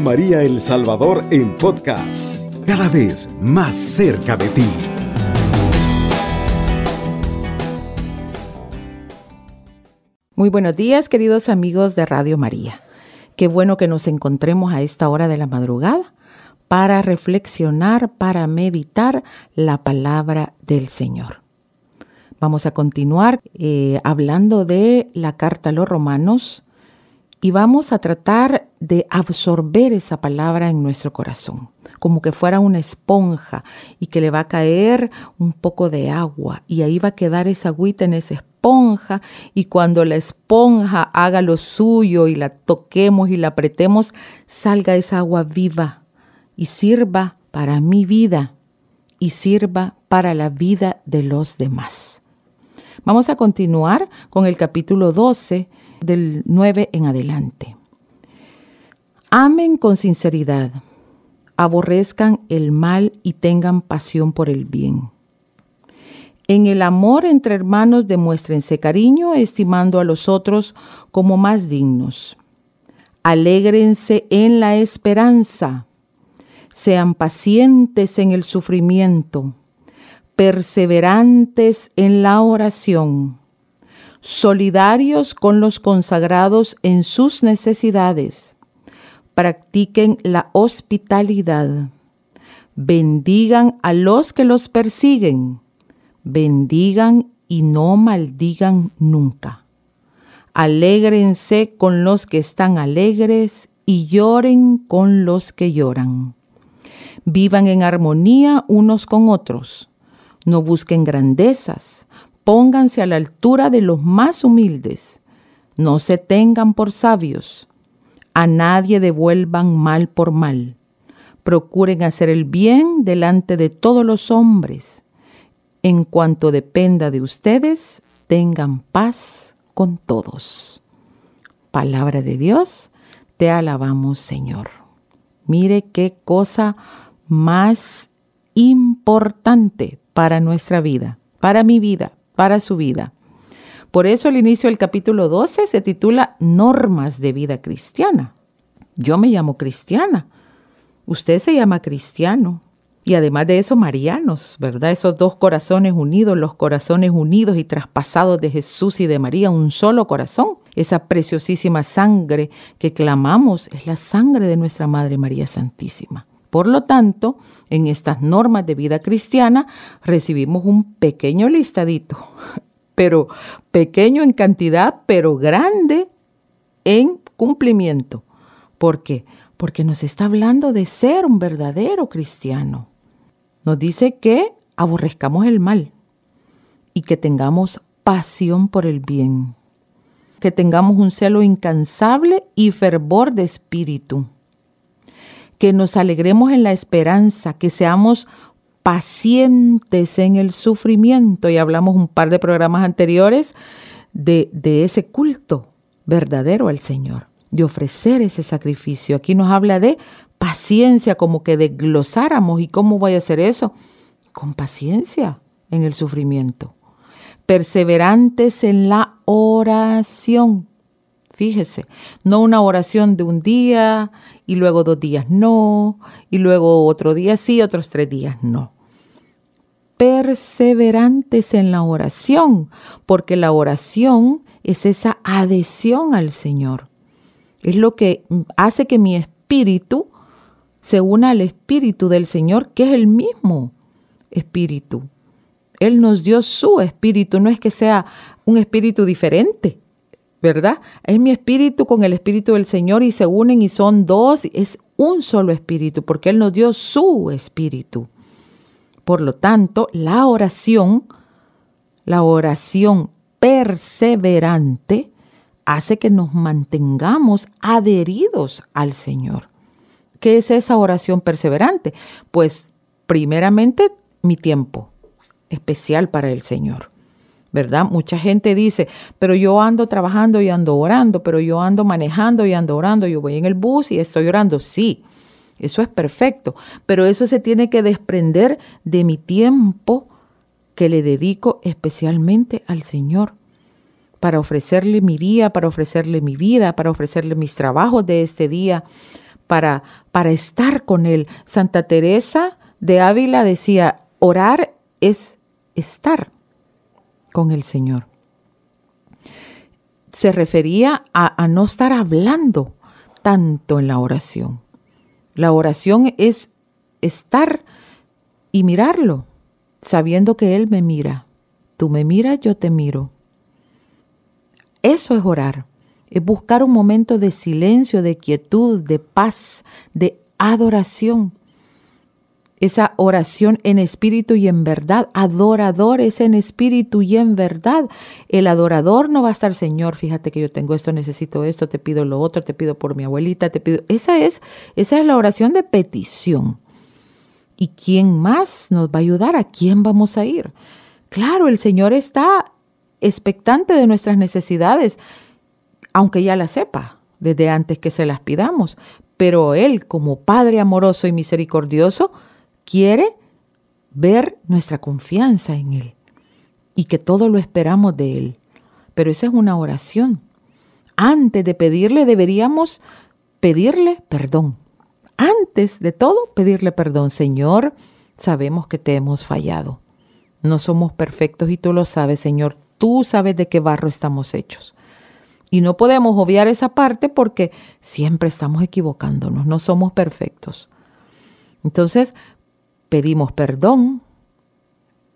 María El Salvador en podcast, cada vez más cerca de ti. Muy buenos días, queridos amigos de Radio María. Qué bueno que nos encontremos a esta hora de la madrugada para reflexionar, para meditar la palabra del Señor. Vamos a continuar eh, hablando de la carta a los romanos y vamos a tratar de absorber esa palabra en nuestro corazón, como que fuera una esponja y que le va a caer un poco de agua y ahí va a quedar esa agüita en esa esponja y cuando la esponja haga lo suyo y la toquemos y la apretemos, salga esa agua viva y sirva para mi vida y sirva para la vida de los demás. Vamos a continuar con el capítulo 12 del 9 en adelante. Amen con sinceridad, aborrezcan el mal y tengan pasión por el bien. En el amor entre hermanos demuéstrense cariño, estimando a los otros como más dignos. Alégrense en la esperanza. Sean pacientes en el sufrimiento perseverantes en la oración, solidarios con los consagrados en sus necesidades, practiquen la hospitalidad, bendigan a los que los persiguen, bendigan y no maldigan nunca. Alégrense con los que están alegres y lloren con los que lloran. Vivan en armonía unos con otros no busquen grandezas, pónganse a la altura de los más humildes, no se tengan por sabios, a nadie devuelvan mal por mal, procuren hacer el bien delante de todos los hombres. En cuanto dependa de ustedes, tengan paz con todos. Palabra de Dios, te alabamos Señor. Mire qué cosa más importante para nuestra vida, para mi vida, para su vida. Por eso el inicio del capítulo 12 se titula Normas de vida cristiana. Yo me llamo cristiana, usted se llama cristiano y además de eso marianos, ¿verdad? Esos dos corazones unidos, los corazones unidos y traspasados de Jesús y de María, un solo corazón. Esa preciosísima sangre que clamamos es la sangre de nuestra Madre María Santísima. Por lo tanto, en estas normas de vida cristiana recibimos un pequeño listadito, pero pequeño en cantidad, pero grande en cumplimiento. ¿Por qué? Porque nos está hablando de ser un verdadero cristiano. Nos dice que aborrezcamos el mal y que tengamos pasión por el bien, que tengamos un celo incansable y fervor de espíritu que nos alegremos en la esperanza, que seamos pacientes en el sufrimiento. Y hablamos un par de programas anteriores de, de ese culto verdadero al Señor, de ofrecer ese sacrificio. Aquí nos habla de paciencia, como que desglosáramos. ¿Y cómo voy a hacer eso? Con paciencia en el sufrimiento. Perseverantes en la oración. Fíjese, no una oración de un día y luego dos días no, y luego otro día sí, otros tres días no. Perseverantes en la oración, porque la oración es esa adhesión al Señor. Es lo que hace que mi espíritu se una al espíritu del Señor, que es el mismo espíritu. Él nos dio su espíritu, no es que sea un espíritu diferente ¿verdad? Es mi espíritu con el espíritu del Señor y se unen y son dos, es un solo espíritu, porque Él nos dio su espíritu. Por lo tanto, la oración, la oración perseverante, hace que nos mantengamos adheridos al Señor. ¿Qué es esa oración perseverante? Pues primeramente mi tiempo especial para el Señor. ¿Verdad? Mucha gente dice, pero yo ando trabajando y ando orando, pero yo ando manejando y ando orando, yo voy en el bus y estoy orando. Sí, eso es perfecto, pero eso se tiene que desprender de mi tiempo que le dedico especialmente al Señor para ofrecerle mi día, para ofrecerle mi vida, para ofrecerle mis trabajos de este día, para, para estar con Él. Santa Teresa de Ávila decía, orar es estar con el Señor. Se refería a, a no estar hablando tanto en la oración. La oración es estar y mirarlo, sabiendo que Él me mira. Tú me miras, yo te miro. Eso es orar es buscar un momento de silencio, de quietud, de paz, de adoración. Esa oración en espíritu y en verdad. Adorador es en espíritu y en verdad. El adorador no va a estar, Señor, fíjate que yo tengo esto, necesito esto, te pido lo otro, te pido por mi abuelita, te pido. Esa es, esa es la oración de petición. ¿Y quién más nos va a ayudar? ¿A quién vamos a ir? Claro, el Señor está expectante de nuestras necesidades aunque ya la sepa desde antes que se las pidamos. Pero Él, como Padre amoroso y misericordioso, quiere ver nuestra confianza en Él y que todo lo esperamos de Él. Pero esa es una oración. Antes de pedirle deberíamos pedirle perdón. Antes de todo, pedirle perdón. Señor, sabemos que te hemos fallado. No somos perfectos y tú lo sabes, Señor. Tú sabes de qué barro estamos hechos. Y no podemos obviar esa parte porque siempre estamos equivocándonos, no somos perfectos. Entonces, pedimos perdón,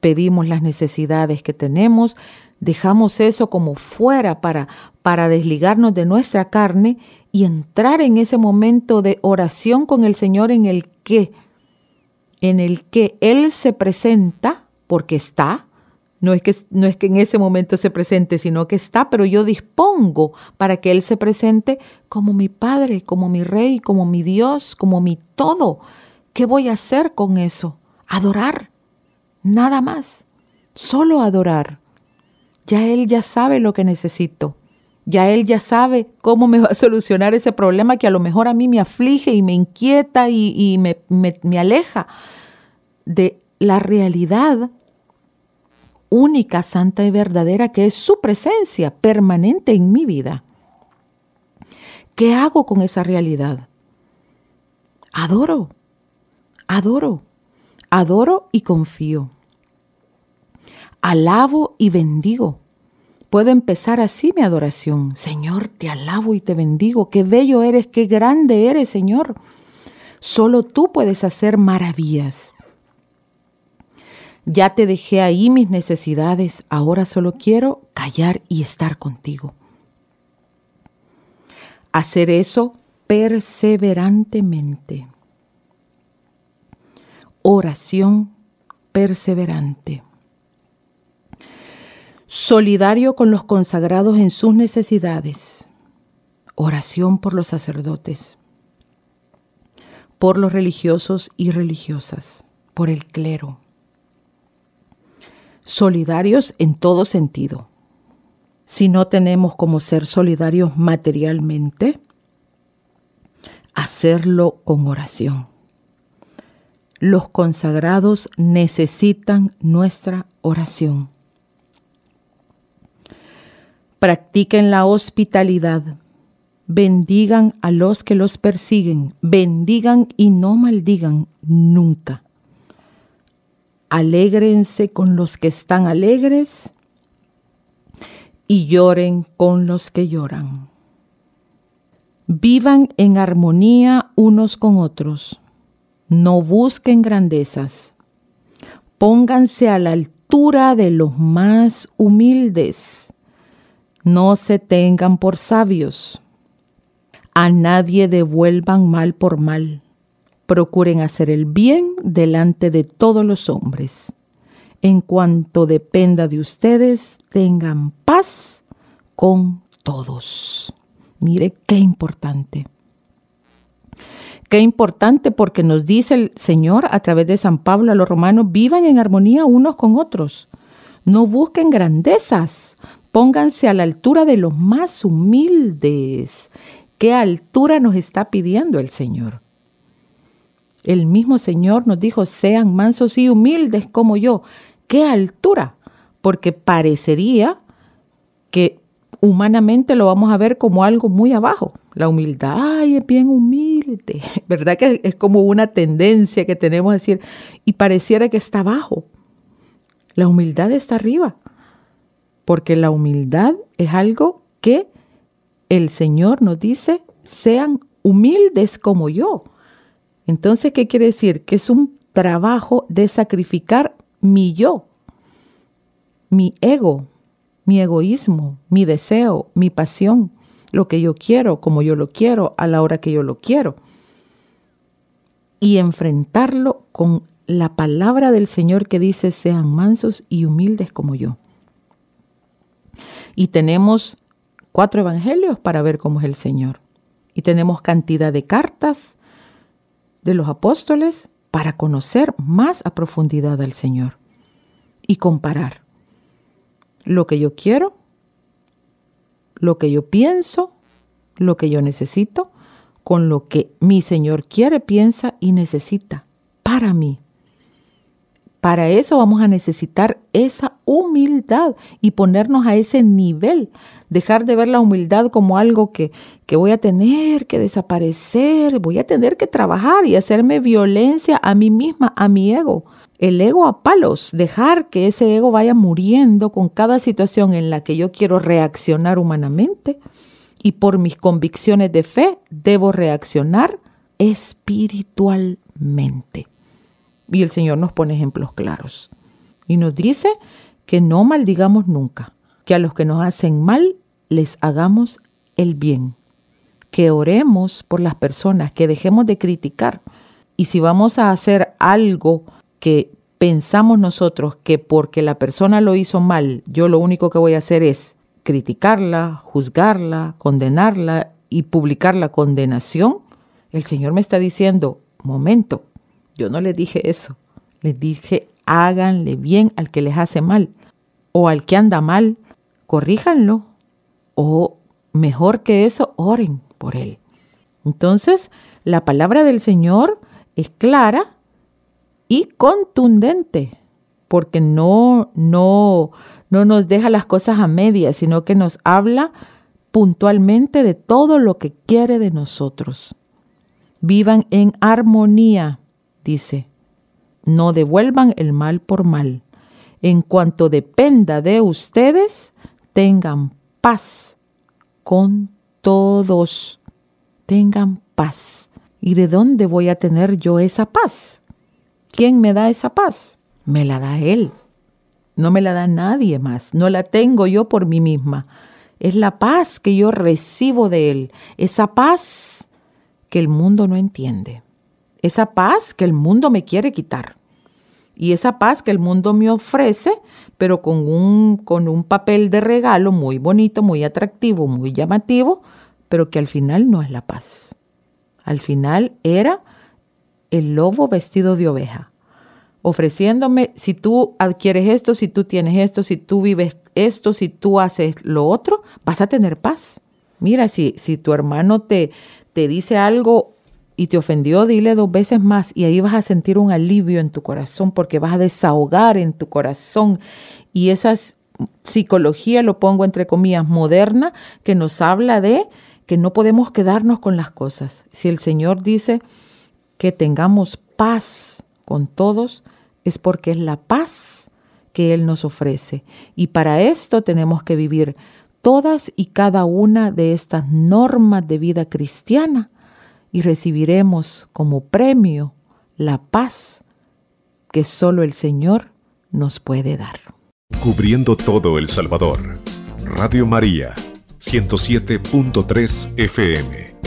pedimos las necesidades que tenemos, dejamos eso como fuera para, para desligarnos de nuestra carne y entrar en ese momento de oración con el Señor en el que, en el que Él se presenta, porque está, no es, que, no es que en ese momento se presente, sino que está, pero yo dispongo para que Él se presente como mi Padre, como mi Rey, como mi Dios, como mi todo. ¿Qué voy a hacer con eso? Adorar. Nada más. Solo adorar. Ya Él ya sabe lo que necesito. Ya Él ya sabe cómo me va a solucionar ese problema que a lo mejor a mí me aflige y me inquieta y, me, me aleja de la realidad única, santa y verdadera, que es su presencia permanente en mi vida. ¿Qué hago con esa realidad? Adoro, adoro, adoro y confío. Alabo y bendigo. Puedo empezar así mi adoración. Señor, te alabo y te bendigo. Qué bello eres, qué grande eres, Señor. Solo tú puedes hacer maravillas. Ya te dejé ahí mis necesidades, ahora solo quiero callar y estar contigo. Hacer eso perseverantemente. Oración perseverante. Solidario con los consagrados en sus necesidades. Oración por los sacerdotes, por los religiosos y religiosas, por el clero solidarios en todo sentido. Si no tenemos como ser solidarios materialmente, hacerlo con oración. Los consagrados necesitan nuestra oración. Practiquen la hospitalidad. Bendigan a los que los persiguen. Bendigan y no maldigan nunca alégrense con los que están alegres y lloren con los que lloran. Vivan en armonía unos con otros. No busquen grandezas. Pónganse a la altura de los más humildes. No se tengan por sabios. A nadie devuelvan mal por mal procuren hacer el bien delante de todos los hombres. En cuanto dependa de ustedes, tengan paz con todos. Mire qué importante. Qué importante porque nos dice el Señor a través de San Pablo a los romanos, vivan en armonía unos con otros. No busquen grandezas, pónganse a la altura de los más humildes. ¿Qué altura nos está pidiendo el Señor? El mismo Señor nos dijo, sean mansos y humildes como yo. ¡Qué altura! Porque parecería que humanamente lo vamos a ver como algo muy abajo. La humildad, ay, es bien humilde. ¿Verdad que es como una tendencia que tenemos a decir y pareciera que está abajo? La humildad está arriba, porque la humildad es algo que el Señor nos dice, sean humildes como yo. Entonces, ¿qué quiere decir? Que es un trabajo de sacrificar mi yo, mi ego, mi egoísmo, mi deseo, mi pasión, lo que yo quiero, como yo lo quiero, a la hora que yo lo quiero. Y enfrentarlo con la palabra del Señor que dice, sean mansos y humildes como yo. Y tenemos cuatro evangelios para ver cómo es el Señor. Y tenemos cantidad de cartas de los apóstoles para conocer más a profundidad al Señor y comparar lo que yo quiero, lo que yo pienso, lo que yo necesito, con lo que mi Señor quiere, piensa y necesita para mí. Para eso vamos a necesitar esa humildad y ponernos a ese nivel. Dejar de ver la humildad como algo que, que, voy a tener que desaparecer, voy a tener que trabajar y hacerme violencia a mí misma, a mi ego el ego a palos, dejar que ese ego vaya muriendo con cada situación en la que yo quiero reaccionar humanamente y por mis convicciones de fe debo reaccionar espiritualmente. Y el Señor nos pone ejemplos claros y nos dice que no maldigamos nunca, que a los que nos hacen mal les hagamos el bien, que oremos por las personas, que dejemos de criticar. Y si vamos a hacer algo que pensamos nosotros que porque la persona lo hizo mal, yo lo único que voy a hacer es criticarla, juzgarla, condenarla y publicar la condenación, el Señor me está diciendo, momento, yo no le dije eso, le dije, háganle bien al que les hace mal, o al que anda mal, corríjanlo, o mejor que eso, oren por él. Entonces, la palabra del Señor es clara y contundente, porque no, no, no nos deja las cosas a medias, sino que nos habla puntualmente de todo lo que quiere de nosotros. Vivan en armonía, dice. No devuelvan el mal por mal. En cuanto dependa de ustedes, tengan paz con todos. Tengan paz. ¿Y de dónde voy a tener yo esa paz? ¿Quién me da esa paz? Me la da Él. No me la da nadie más. No la tengo yo por mí misma. Es la paz que yo recibo de Él. Esa paz que el mundo no entiende. Esa paz que el mundo me quiere quitar. Y esa paz que el mundo me ofrece, pero con un, con un papel de regalo muy bonito, muy atractivo, muy llamativo, pero que al final no es la paz. Al final era el lobo vestido de oveja, ofreciéndome, si tú adquieres esto, si tú tienes esto, si tú vives esto, si tú haces lo otro, vas a tener paz. Mira, si, si tu hermano te, te dice algo y te ofendió, dile dos veces más y ahí vas a sentir un alivio en tu corazón porque vas a desahogar en tu corazón. Y esa psicología, lo pongo entre comillas, moderna, que nos habla de que no podemos quedarnos con las cosas. Si el Señor dice, que tengamos paz con todos es porque es la paz que Él nos ofrece. Y para esto tenemos que vivir todas y cada una de estas normas de vida cristiana y recibiremos como premio la paz que solo el Señor nos puede dar. Cubriendo todo El Salvador. Radio María, 107.3 FM.